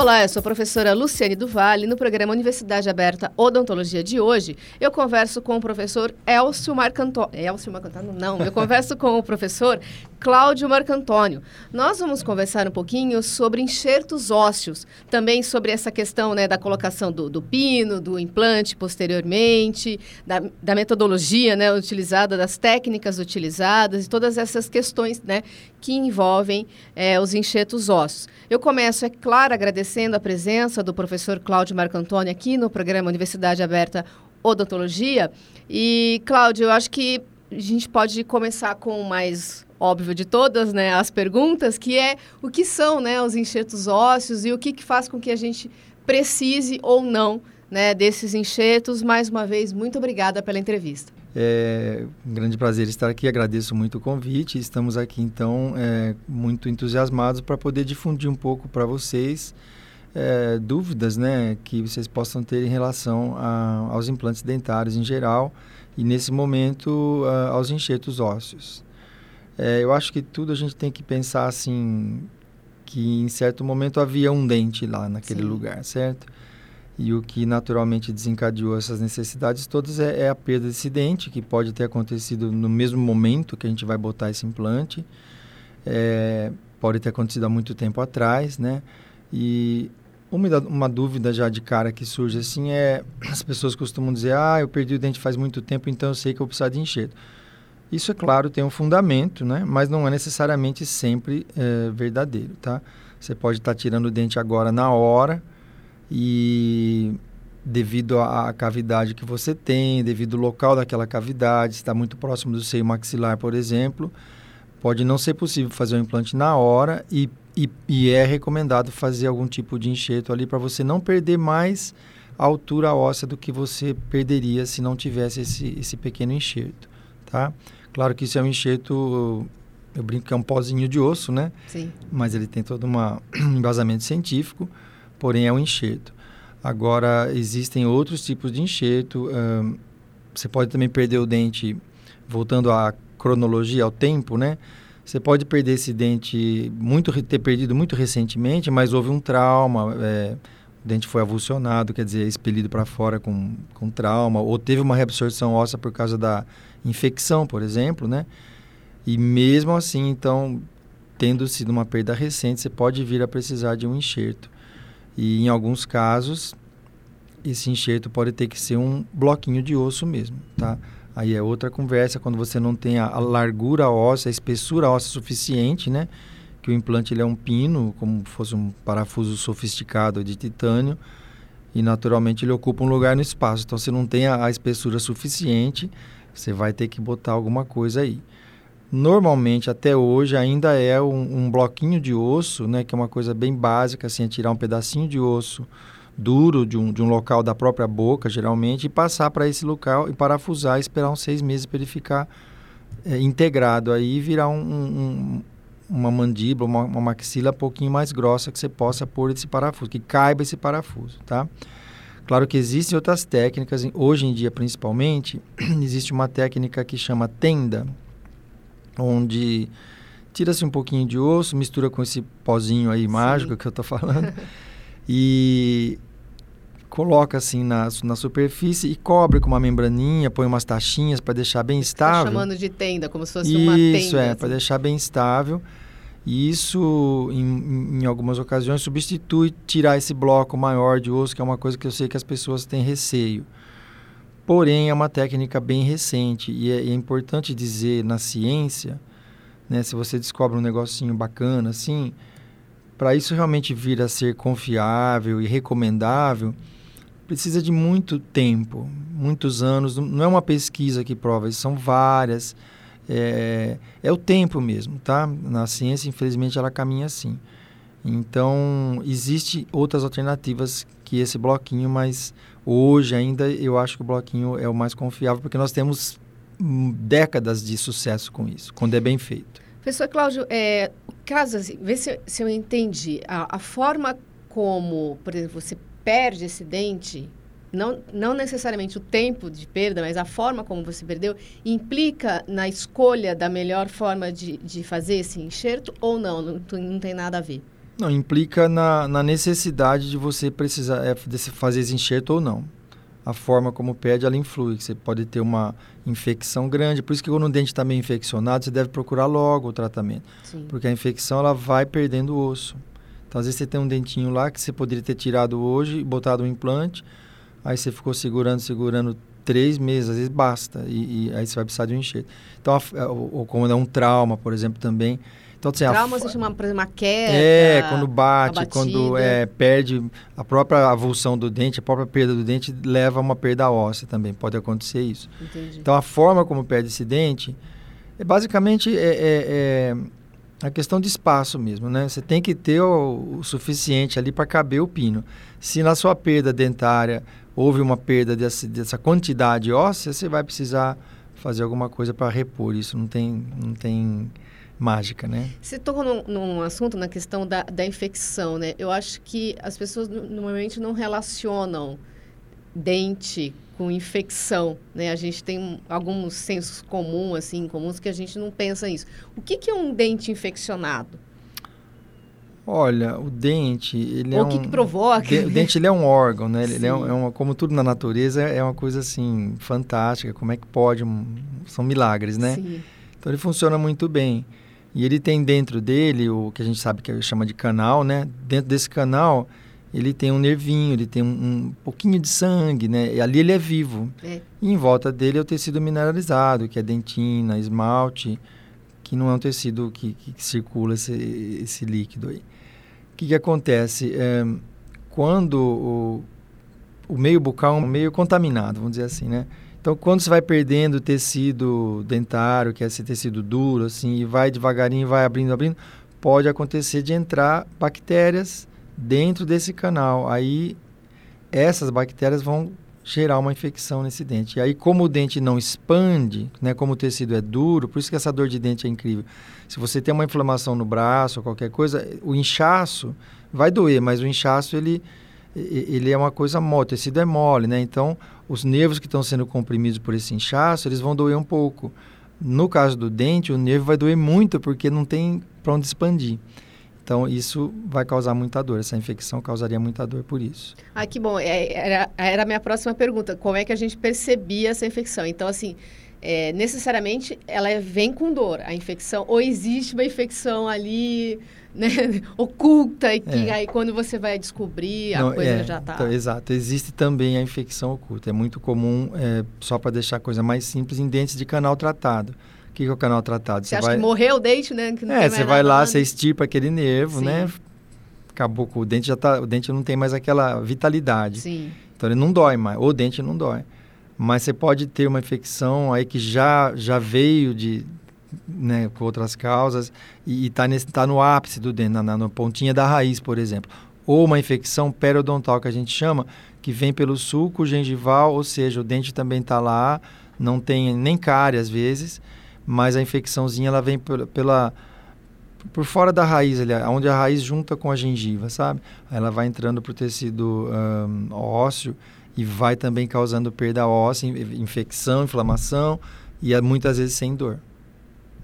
Olá, eu sou a professora Luciane Duvalle. No programa Universidade Aberta Odontologia de hoje, eu converso com o professor Elcio Marcantônio. Elcio Marcantônio? Não, eu converso com o professor Cláudio Marcantônio. Nós vamos conversar um pouquinho sobre enxertos ósseos, também sobre essa questão né, da colocação do, do pino, do implante posteriormente, da, da metodologia né, utilizada, das técnicas utilizadas e todas essas questões né, que envolvem é, os enxertos ósseos. Eu começo, é claro, agradecendo a presença do professor Cláudio Marco Antônio aqui no programa Universidade Aberta Odontologia. E, Cláudio, eu acho que a gente pode começar com mais óbvio de todas, né, as perguntas, que é o que são né, os enxertos ósseos e o que, que faz com que a gente precise ou não né, desses enxertos. Mais uma vez, muito obrigada pela entrevista. É um grande prazer estar aqui, agradeço muito o convite. Estamos aqui, então, é, muito entusiasmados para poder difundir um pouco para vocês é, dúvidas né, que vocês possam ter em relação a, aos implantes dentários em geral e, nesse momento, a, aos enxertos ósseos. É, eu acho que tudo a gente tem que pensar assim, que em certo momento havia um dente lá naquele Sim. lugar, certo? E o que naturalmente desencadeou essas necessidades todas é, é, a perda desse dente, que pode ter acontecido no mesmo momento que a gente vai botar esse implante. É, pode ter acontecido há muito tempo atrás, né? E uma, uma dúvida já de cara que surge assim é: as pessoas costumam dizer, ah, eu perdi o dente faz muito tempo, então eu sei que eu vou precisar de enxerto. Isso, é claro, tem um fundamento, né? Mas não é necessariamente sempre é, verdadeiro, tá? Você pode estar tá tirando o dente agora na hora e devido à cavidade que você tem, devido ao local daquela cavidade, está muito próximo do seio maxilar, por exemplo, pode não ser possível fazer o implante na hora e, e, e é recomendado fazer algum tipo de enxerto ali para você não perder mais a altura óssea do que você perderia se não tivesse esse, esse pequeno enxerto, tá? Claro que isso é um enxerto, eu brinco que é um pozinho de osso, né? Sim. Mas ele tem todo uma, um embasamento científico porém é um enxerto. Agora, existem outros tipos de enxerto. Você pode também perder o dente, voltando à cronologia, ao tempo, né? Você pode perder esse dente, muito ter perdido muito recentemente, mas houve um trauma, é, o dente foi avulsionado, quer dizer, expelido para fora com, com trauma, ou teve uma reabsorção óssea por causa da infecção, por exemplo, né? E mesmo assim, então, tendo sido uma perda recente, você pode vir a precisar de um enxerto. E em alguns casos, esse enxerto pode ter que ser um bloquinho de osso mesmo, tá? Aí é outra conversa quando você não tem a, a largura óssea, a espessura óssea suficiente, né? Que o implante ele é um pino, como fosse um parafuso sofisticado de titânio, e naturalmente ele ocupa um lugar no espaço. Então, se não tem a, a espessura suficiente, você vai ter que botar alguma coisa aí normalmente até hoje ainda é um, um, bloquinho de osso, né, que é uma coisa bem básica, assim, é tirar um pedacinho de osso duro de um, de um local da própria boca, geralmente, e passar para esse local e parafusar esperar uns seis meses para ele ficar é, integrado aí e virar um, um, uma mandíbula, uma, uma maxila um pouquinho mais grossa que você possa pôr esse parafuso, que caiba esse parafuso, tá? Claro que existem outras técnicas, hoje em dia principalmente, existe uma técnica que chama tenda, onde tira-se um pouquinho de osso, mistura com esse pozinho aí mágico que eu estou falando e coloca assim na, na superfície e cobre com uma membraninha, põe umas taxinhas para deixar bem tá estável. Tá chamando de tenda, como se fosse Isso, uma tenda. Isso, é, assim. para deixar bem estável. E isso, em, em, algumas ocasiões, substitui tirar esse bloco maior de osso, que é uma coisa que eu sei que as pessoas têm receio. Porém, é uma técnica bem recente e é, é importante dizer na ciência, né, se você descobre um negocinho bacana assim, para isso realmente vir a ser confiável e recomendável, precisa de muito tempo, muitos anos. Não é uma pesquisa que prova, são várias. É, é o tempo mesmo, tá? Na ciência, infelizmente, ela caminha assim. Então, existe outras alternativas que esse bloquinho, mas hoje ainda eu acho que o bloquinho é o mais confiável, porque nós temos hum, décadas de sucesso com isso, quando é bem feito. Professor Cláudio, é, caso assim, vê se, se eu entendi. A, a, forma como, por exemplo, você perde esse dente, não, não necessariamente o tempo de perda, mas a forma como você perdeu, implica na escolha da melhor forma de, de fazer esse enxerto ou não? Não, não tem nada a ver? Não, implica na, na necessidade de você precisar é, de fazer esse enxerto ou não. A forma como pede, ela influi. Você pode ter uma infecção grande. Por isso que quando o dente está meio infeccionado, você deve procurar logo o tratamento. Sim. Porque a infecção, ela vai perdendo o osso. Então, às vezes você tem um dentinho lá que você poderia ter tirado hoje e botado um implante. Aí você ficou segurando, segurando três meses, às vezes basta. E, e aí você vai precisar de um enxerto. Então, a, ou, ou como é um trauma, por exemplo, também então, assim, Trauma, a... você chama, por exemplo, uma queda. É, quando bate, quando é, perde a própria avulsão do dente, a própria perda do dente leva a uma perda óssea também. Pode acontecer isso. Entendi. Então, a forma como perde esse dente é basicamente é, é, é a questão de espaço mesmo, né? Você tem que ter o, o suficiente ali para caber o pino. Se na sua perda dentária houve uma perda dessa, dessa quantidade óssea, você vai precisar fazer alguma coisa para repor isso. Não tem, não tem mágica, né? Você tocou num, num, assunto, na questão da, da infecção, né? Eu acho que as pessoas normalmente não relacionam dente com infecção, né? A gente tem alguns sensos comuns, assim, comuns que a gente não pensa nisso. O que, que é um dente infeccionado? Olha, o dente, ele Ou é o que, que provoca? O dente, ele é um órgão, né? Ele, ele é, um, é, uma, como tudo na natureza, é uma coisa, assim, fantástica. Como é que pode? Um, são milagres, né? Sim. Então, ele funciona muito bem. E ele tem dentro dele o que a gente sabe que chama de canal, né? Dentro desse canal, ele tem um nervinho, ele tem um, um pouquinho de sangue, né? E ali ele é vivo. É. E em volta dele é o tecido mineralizado, que é dentina, esmalte, que não é um tecido que, que, circula esse, esse líquido aí. O que, que acontece? É, quando o, o meio bucal é um meio contaminado, vamos dizer assim, né? Então, quando você vai perdendo o tecido dentário, que é esse tecido duro, assim, e vai devagarinho, vai abrindo, abrindo, pode acontecer de entrar bactérias dentro desse canal. Aí, essas bactérias vão gerar uma infecção nesse dente. E aí, como o dente não expande, né, como o tecido é duro, por isso que essa dor de dente é incrível. Se você tem uma inflamação no braço ou qualquer coisa, o inchaço vai doer, mas o inchaço ele ele é uma coisa mole, o tecido é mole, né? Então, os nervos que estão sendo comprimidos por esse inchaço, eles vão doer um pouco. No caso do dente, o nervo vai doer muito porque não tem para onde expandir. Então, isso vai causar muita dor. Essa infecção causaria muita dor por isso. Ah, que bom. É, era, era a minha próxima pergunta. Como é que a gente percebia essa infecção? Então, assim, é, necessariamente ela vem com dor, a infecção, ou existe uma infecção ali né, oculta e que é. aí quando você vai descobrir a Não, coisa é, já está. Então, exato, existe também a infecção oculta. É muito comum, é, só para deixar a coisa mais simples, em dentes de canal tratado. O que, é o canal tratado? Você, você acha vai... que morreu o dente, né? é, você vai lá, você estirpa aquele nervo, né? Sim. né? Acabou com o dente já tá, o dente não tem mais aquela vitalidade. Sim. Então ele não dói mais, ou o dente não dói. Mas você pode ter uma infecção aí que já já veio de né, com outras causas, e está tá no ápice do dente, na, na, pontinha da raiz, por exemplo. Ou uma infecção periodontal, que a gente chama, que vem pelo sulco gengival, ou seja, o dente também está lá, não tem nem cárie às vezes, mas a infecçãozinha ela vem pela, pela por fora da raiz, ali, onde a raiz junta com a gengiva, sabe? Ela vai entrando para o tecido um, ósseo e vai também causando perda óssea, infecção, inflamação e muitas vezes sem dor.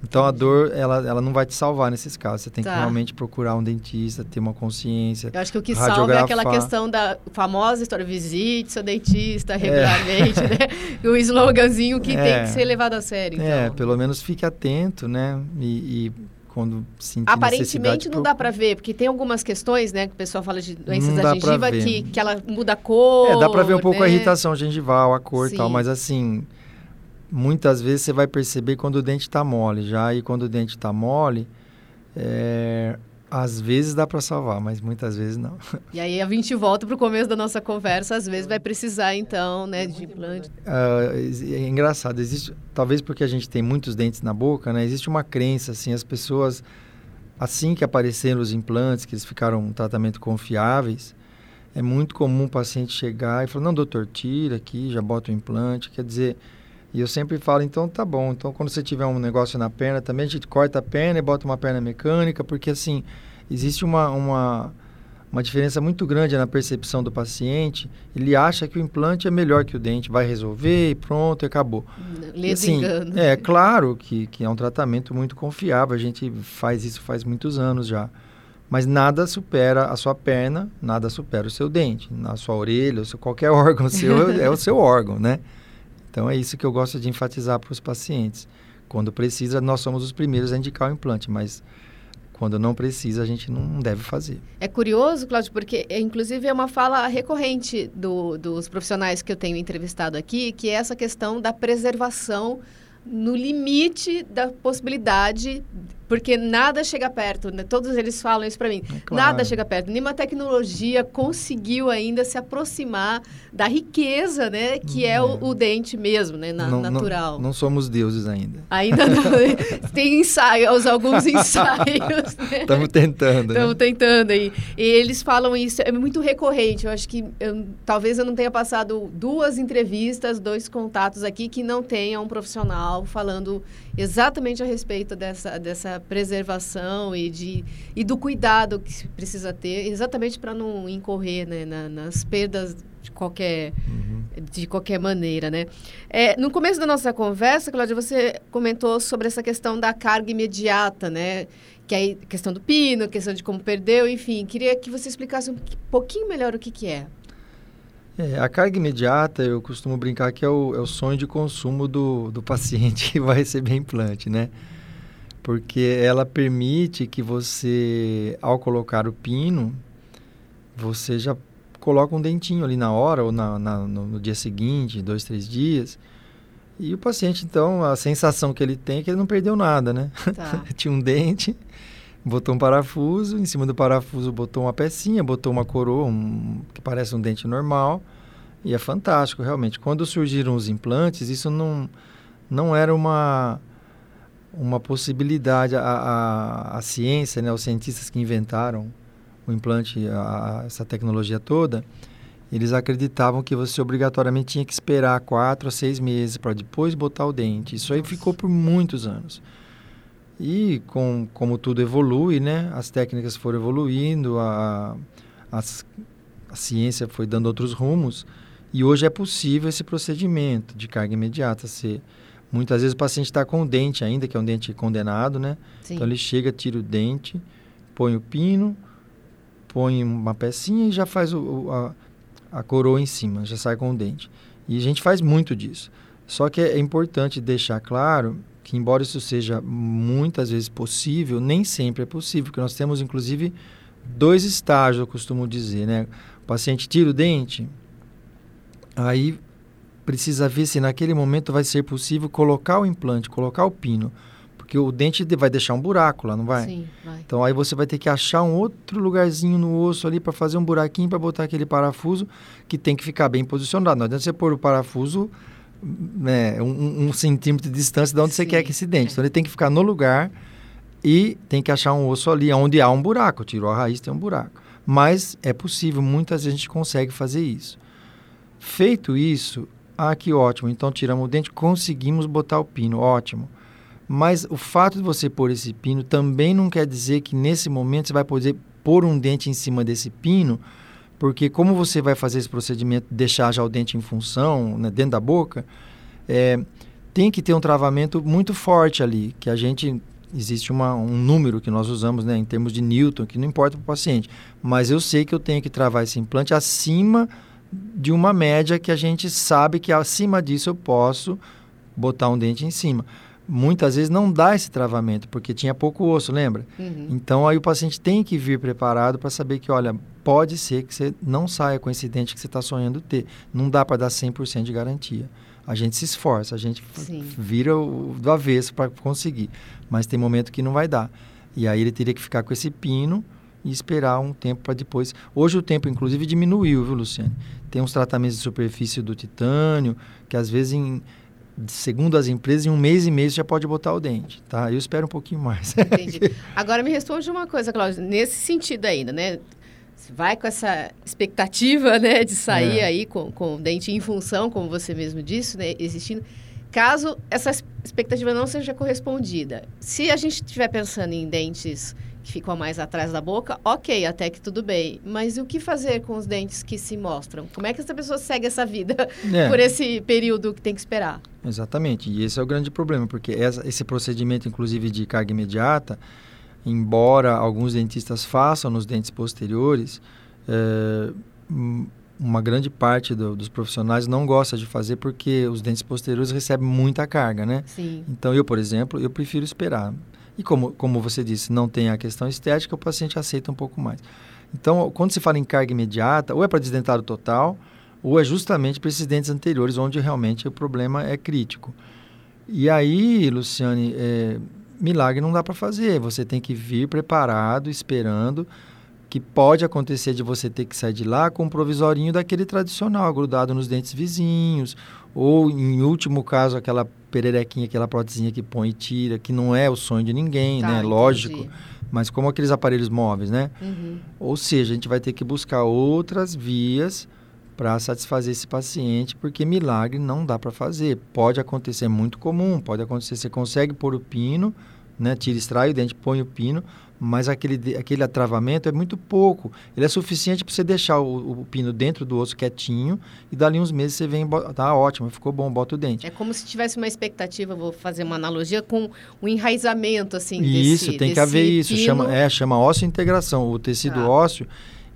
Então a dor, ela, ela não vai te salvar nesses casos. Você tem tá. que realmente procurar um dentista, ter uma consciência. Eu acho que o que salva é aquela questão da famosa história: visite seu dentista é. regularmente, é. né? o sloganzinho que é. tem que ser levado a sério. É, então. É, pelo menos fique atento, né? E, e quando sentir Aparentemente não dá para ver, porque tem algumas questões, né, que o pessoal fala de doenças da gengiva que, que ela muda a cor. É, dá para ver um pouco né? a irritação gengival, a cor e tal, mas assim, muitas vezes você vai perceber quando o dente está mole já e quando o dente está mole é, às vezes dá para salvar mas muitas vezes não. E aí a gente volta para o começo da nossa conversa às vezes vai precisar então né de implante. uh, é engraçado existe talvez porque a gente tem muitos dentes na boca né existe uma crença assim as pessoas assim que apareceram os implantes que eles ficaram um tratamento confiáveis é muito comum o paciente chegar e falar não doutor tira aqui já bota o implante quer dizer E eu sempre falo, então tá bom. Então quando você tiver um negócio na perna também, a gente corta a perna e bota uma perna mecânica, porque assim, existe uma, uma, uma diferença muito grande na percepção do paciente. Ele acha que o implante é melhor que o dente, vai resolver e pronto, e acabou. Lhe assim, É claro que, que é um tratamento muito confiável, a gente faz isso faz muitos anos já. Mas nada supera a sua perna, nada supera o seu dente. Na sua orelha, seu, qualquer órgão seu é o seu órgão, né? Então é isso que eu gosto de enfatizar para os pacientes. Quando precisa, nós somos os primeiros a indicar o implante, mas quando não precisa, a gente não deve fazer. É curioso, Cláudio, porque é, inclusive é uma fala recorrente do, dos profissionais que eu tenho entrevistado aqui, que é essa questão da preservação no limite da possibilidade porque nada chega perto, né? todos eles falam isso para mim. É claro. Nada chega perto. Nenhuma tecnologia conseguiu ainda se aproximar da riqueza, né? Que é, é o, o, dente mesmo, né? Na, não, natural. Não, não, somos deuses ainda. Ainda não. Tem ensaios, alguns ensaios. Estamos né? tentando. Estamos né? tentando aí. E eles falam isso, é muito recorrente. Eu acho que eu, talvez eu não tenha passado duas entrevistas, dois contatos aqui que não tenha um profissional falando exatamente a respeito dessa, dessa preservação e, de, e do cuidado que se precisa ter, exatamente para não incorrer né, na, nas perdas de qualquer, uhum. de qualquer maneira, né? É, no começo da nossa conversa, Cláudia, você comentou sobre essa questão da carga imediata, né? Que é a questão do pino, a questão de como perdeu, enfim. Queria que você explicasse um pouquinho melhor o que, que é. É, a carga imediata, eu costumo brincar que é o, é o sonho de consumo do, do paciente que vai receber implante, né? Porque ela permite que você, ao colocar o pino, você já coloca um dentinho ali na hora ou na, na no, no, dia seguinte, dois, três dias. E o paciente, então, a sensação que ele tem é que ele não perdeu nada, né? Tá. Tinha um dente, botou um parafuso, em cima do parafuso botou uma pecinha, botou uma coroa, um, que parece um dente normal, e é fantástico, realmente. Quando surgiram os implantes, isso não, não era uma, uma possibilidade. A, a, a ciência, né, os cientistas que inventaram o implante, a, essa tecnologia toda, eles acreditavam que você obrigatoriamente tinha que esperar quatro a seis meses para depois botar o dente. Isso aí ficou por muitos anos. E com, como tudo evolui, né, as técnicas foram evoluindo, a, a, a ciência foi dando outros rumos, e hoje é possível esse procedimento de carga imediata ser. Muitas vezes o paciente está com o dente ainda, que é um dente condenado, né? Sim. Então ele chega, tira o dente, põe o pino, põe uma pecinha e já faz o, a, a coroa em cima, já sai com o dente. E a gente faz muito disso. Só que é importante deixar claro que embora isso seja muitas vezes possível, nem sempre é possível, porque nós temos inclusive dois estágios, eu costumo dizer, né? O paciente tira o dente, aí precisa ver se naquele momento vai ser possível colocar o implante, colocar o pino, porque o dente vai deixar um buraco lá, não vai? Sim, vai. Então aí você vai ter que achar um outro lugarzinho no osso ali para fazer um buraquinho para botar aquele parafuso que tem que ficar bem posicionado. Não adianta você pôr o parafuso né, um, um, centímetro de distância de onde Sim, você quer que esse dente. É. Então ele tem que ficar no lugar e tem que achar um osso ali onde há um buraco. Tirou a raiz, tem um buraco. Mas é possível, muitas vezes a gente consegue fazer isso. Feito isso, ah, que ótimo. Então tiramos o dente, conseguimos botar o pino, ótimo. Mas o fato de você pôr esse pino também não quer dizer que nesse momento você vai poder pôr um dente em cima desse pino porque como você vai fazer esse procedimento, deixar já o dente em função, né, dentro da boca, é, tem que ter um travamento muito forte ali, que a gente existe uma, um número que nós usamos né, em termos de Newton, que não importa para o paciente, mas eu sei que eu tenho que travar esse implante acima de uma média que a gente sabe que acima disso eu posso botar um dente em cima muitas vezes não dá esse travamento, porque tinha pouco osso, lembra? Uhum. Então aí o paciente tem que vir preparado para saber que, olha, pode ser que você não saia com esse dente que você está sonhando ter. Não dá para dar 100% de garantia. A gente se esforça, a gente Sim. vira o, do avesso para conseguir, mas tem momento que não vai dar. E aí ele teria que ficar com esse pino e esperar um tempo para depois. Hoje o tempo, inclusive, diminuiu, viu, Luciane? Tem uns tratamentos de superfície do titânio, que às vezes em segundo as empresas, em um mês e meio já pode botar o dente, tá? Eu espero um pouquinho mais. Entendi. Agora me responde uma coisa, Cláudia, nesse sentido ainda, né? Você vai com essa expectativa, né, de sair é. aí com, com o dente em função, como você mesmo disse, né, existindo. Caso essa expectativa não seja correspondida, se a gente estiver pensando em dentes que ficam mais atrás da boca, ok, até que tudo bem. Mas o que fazer com os dentes que se mostram? Como é que essa pessoa segue essa vida é. por esse período que tem que esperar? Exatamente, e esse é o grande problema, porque essa, esse procedimento, inclusive de carga imediata, embora alguns dentistas façam nos dentes posteriores, é, uma grande parte do, dos profissionais não gosta de fazer porque os dentes posteriores recebem muita carga, né? Sim. Então eu, por exemplo, eu prefiro esperar. E como, como você disse, não tem a questão estética, o paciente aceita um pouco mais. Então, quando se fala em carga imediata, ou é para desdentado total, ou é justamente para esses dentes anteriores, onde realmente o problema é crítico. E aí, Luciane, é, milagre não dá para fazer. Você tem que vir preparado, esperando, que pode acontecer de você ter que sair de lá com um provisorinho daquele tradicional, grudado nos dentes vizinhos, ou, em último caso, aquela pererequinha, aquela prótesinha que põe e tira, que não é o sonho de ninguém, tá, né? Entendi. Lógico. Mas como aqueles aparelhos móveis, né? Uhum. Ou seja, a gente vai ter que buscar outras vias para satisfazer esse paciente, porque milagre não dá para fazer. Pode acontecer, é muito comum, pode acontecer, você consegue pôr o pino, né? Tira, extrai o dente, põe o pino, mas aquele, aquele atravamento é muito pouco. Ele é suficiente para você deixar o, o, pino dentro do osso quietinho e dali uns meses você vem, tá ótimo, ficou bom, bota o dente. É como se tivesse uma expectativa, vou fazer uma analogia com o enraizamento, assim, Isso, desse, tem que haver isso, chama, é, chama ósseo integração. O tecido tá. ósseo,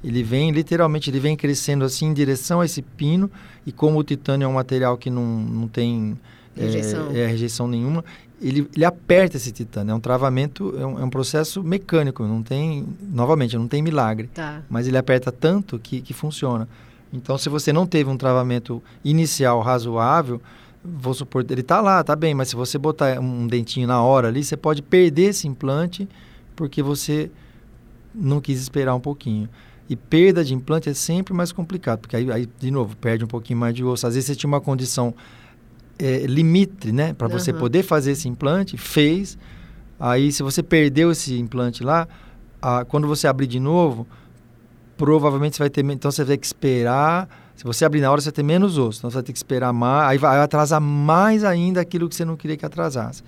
ele vem, literalmente, ele vem crescendo assim em direção a esse pino e como o titânio é um material que não, não tem... É, é, rejeição nenhuma ele, ele aperta esse titânio. É um travamento, é um, é um, processo mecânico, não tem, novamente, não tem milagre. Tá. Mas ele aperta tanto que, que funciona. Então, se você não teve um travamento inicial razoável, vou supor, ele está lá, tá bem, mas se você botar um dentinho na hora ali, você pode perder esse implante porque você não quis esperar um pouquinho. E perda de implante é sempre mais complicado, porque aí, aí de novo, perde um pouquinho mais de osso. Às vezes você tinha uma condição é, limite, né? Para você uhum. poder fazer esse implante, fez. Aí, se você perdeu esse implante lá, a, quando você abrir de novo, provavelmente você vai ter. Então, você vai ter que esperar. Se você abrir na hora, você vai ter menos osso. Então, você vai ter que esperar mais. Aí vai atrasar mais ainda aquilo que você não queria que atrasasse.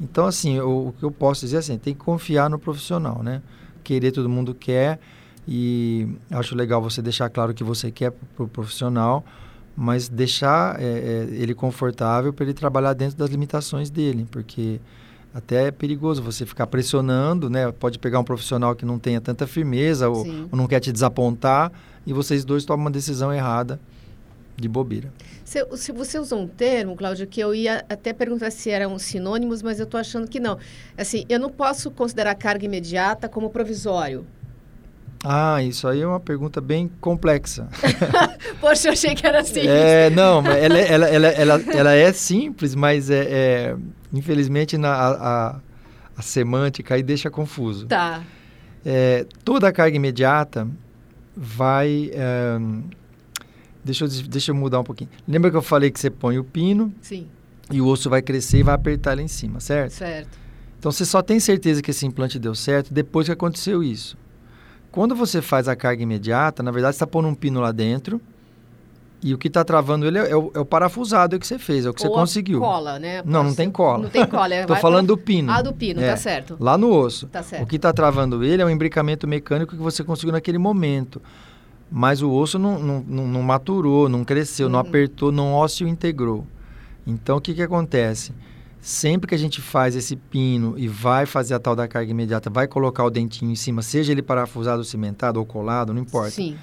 Então, assim, o, o que eu posso dizer é assim: tem que confiar no profissional, né? Querer todo mundo quer. E acho legal você deixar claro o que você quer para o profissional mas deixar é, é, ele confortável para ele trabalhar dentro das limitações dele, porque até é perigoso você ficar pressionando, né? Pode pegar um profissional que não tenha tanta firmeza ou, ou, não quer te desapontar e vocês dois tomam uma decisão errada de bobeira. Se, se você usou um termo, Cláudio, que eu ia até perguntar se eram sinônimos, mas eu estou achando que não. Assim, eu não posso considerar carga imediata como provisório. Ah, isso aí é uma pergunta bem complexa. Poxa, eu achei que era simples. É, não, ela, ela, ela, ela, ela é simples, mas é, é infelizmente na, a, a, semântica aí deixa confuso. Tá. É, toda a carga imediata vai... É, deixa, eu, deixa eu mudar um pouquinho. Lembra que eu falei que você põe o pino? Sim. E o osso vai crescer e vai apertar lá em cima, certo? Certo. Então você só tem certeza que esse implante deu certo depois que aconteceu isso. Quando você faz a carga imediata, na verdade, você está pondo um pino lá dentro e o que está travando ele é, é, o, é, o, parafusado que você fez, é o que Ou você conseguiu. cola, né? Não, não tem cola. Não tem cola. Estou falando do pino. Ah, do pino, tá é, tá certo. Lá no osso. Tá certo. O que está travando ele é um embricamento mecânico que você conseguiu naquele momento. Mas o osso não, não, não, não maturou, não cresceu, uhum. não apertou, não ósseo integrou. Então, o que, que acontece? Sempre que a gente faz esse pino e vai fazer a tal da carga imediata, vai colocar o dentinho em cima, seja ele parafusado, cimentado ou colado, não importa. Sim.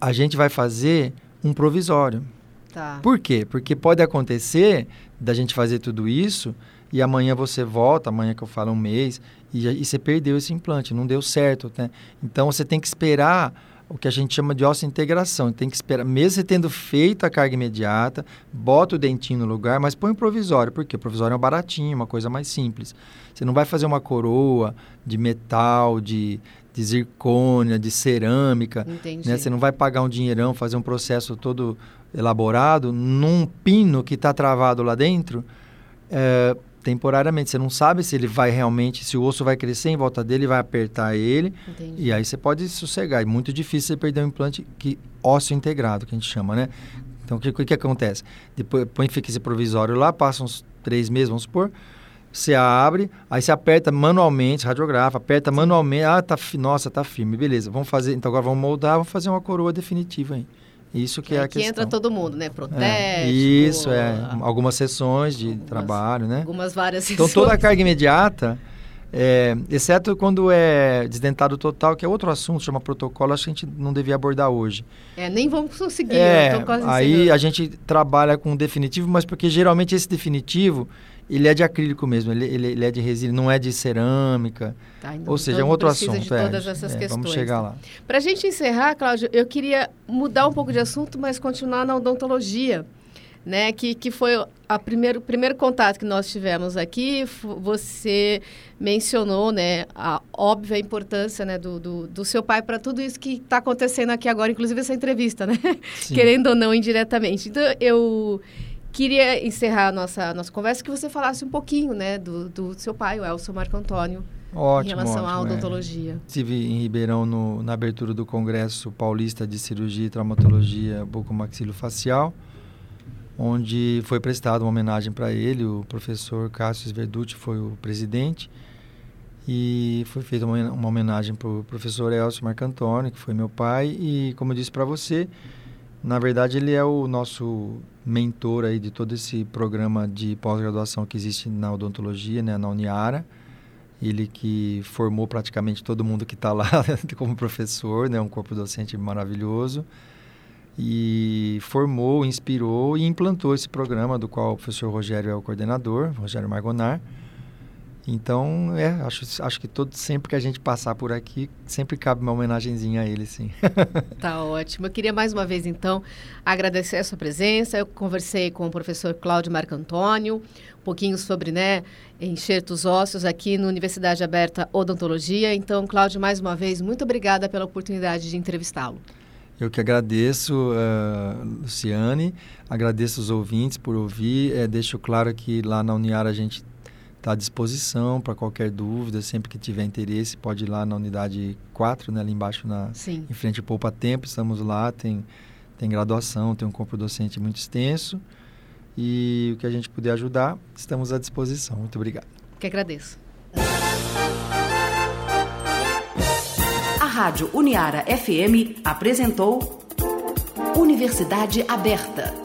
A gente vai fazer um provisório. Tá. Por quê? Porque pode acontecer da gente fazer tudo isso e amanhã você volta, amanhã que eu falo um mês, e, e você perdeu esse implante, não deu certo, né? Então você tem que esperar o que a gente chama de integração. Tem que esperar, mesmo você tendo feito a carga imediata, bota o dentinho no lugar, mas põe o provisório, porque o provisório é um baratinho, uma coisa mais simples. Você não vai fazer uma coroa de metal, de, de zircônia, de cerâmica. Entendi. Né? Você não vai pagar um dinheirão, fazer um processo todo elaborado num pino que está travado lá dentro. É, temporariamente. Você não sabe se ele vai realmente, se o osso vai crescer em volta dele, vai apertar ele. Entendi. E aí você pode sossegar. É muito difícil você perder um implante que ósseo integrado, que a gente chama, né? Então, o que, que, que acontece? Depois põe fixo provisório lá, passa uns três meses, vamos supor. Você abre, aí você aperta manualmente, radiografa, aperta manualmente. Ah, tá, nossa, tá firme, beleza. Vamos fazer, então agora vamos moldar, vamos fazer uma coroa definitiva aí. Isso que, que é a questão. entra todo mundo, né? Protético. É, isso, é. Algumas sessões de algumas, trabalho, né? Algumas várias sessões. Então, toda a carga imediata, é, exceto quando é desdentado total, que é outro assunto, chama protocolo, acho que a gente não devia abordar hoje. É, nem vamos conseguir. É, aí a gente trabalha com definitivo, mas porque geralmente esse definitivo ele é de acrílico mesmo, ele, ele, ele é de resíduo, não é de cerâmica. Tá, então, Ou seja, é um outro assunto. De todas é, essas é, questões. Vamos chegar lá. Para a gente encerrar, Cláudio, eu queria mudar um pouco de assunto, mas continuar na odontologia. Né, que, que foi a primeiro, o primeiro contato que nós tivemos aqui, você mencionou né, a óbvia importância né, do, do, do seu pai para tudo isso que está acontecendo aqui agora, inclusive essa entrevista, né? querendo ou não, indiretamente. Então, eu, Queria encerrar a nossa, nossa conversa que você falasse um pouquinho, né, do, do seu pai, o Elson Marco Antônio, ótimo, em relação ótimo, à odontologia. É. Estive em Ribeirão no, na abertura do Congresso Paulista de Cirurgia e Traumatologia Bucomaxilofacial, onde foi prestada uma homenagem para ele, o professor Cássio Verducci foi o presidente, e foi feita uma, uma homenagem para o professor Elcio Marco Antônio, que foi meu pai, e como eu disse para você, na verdade, ele é o nosso mentor aí de todo esse programa de pós-graduação que existe na odontologia, né, na Uniara. Ele que formou praticamente todo mundo que está lá como professor, né, um corpo docente maravilhoso. E formou, inspirou e implantou esse programa do qual o professor Rogério é o coordenador, Rogério Margonar. Então, é, acho, acho que todo, sempre que a gente passar por aqui, sempre cabe uma homenagenzinha a ele, sim. tá ótimo. Eu queria mais uma vez, então, agradecer a sua presença. Eu conversei com o professor Cláudio Marco Antônio, um pouquinho sobre, né, enxertos ósseos aqui na Universidade Aberta Odontologia. Então, Cláudio, mais uma vez, muito obrigada pela oportunidade de entrevistá-lo. Eu que agradeço, uh, Luciane, agradeço os ouvintes por ouvir. É, deixo claro que lá na Uniara a gente está à disposição para qualquer dúvida, sempre que tiver interesse, pode ir lá na unidade 4, né, ali embaixo na, Sim. em frente ao Poupa Tempo, estamos lá, tem, tem graduação, tem um corpo docente muito extenso e o que a gente puder ajudar, estamos à disposição. Muito obrigado. Que agradeço. A Rádio Uniara FM apresentou Universidade Aberta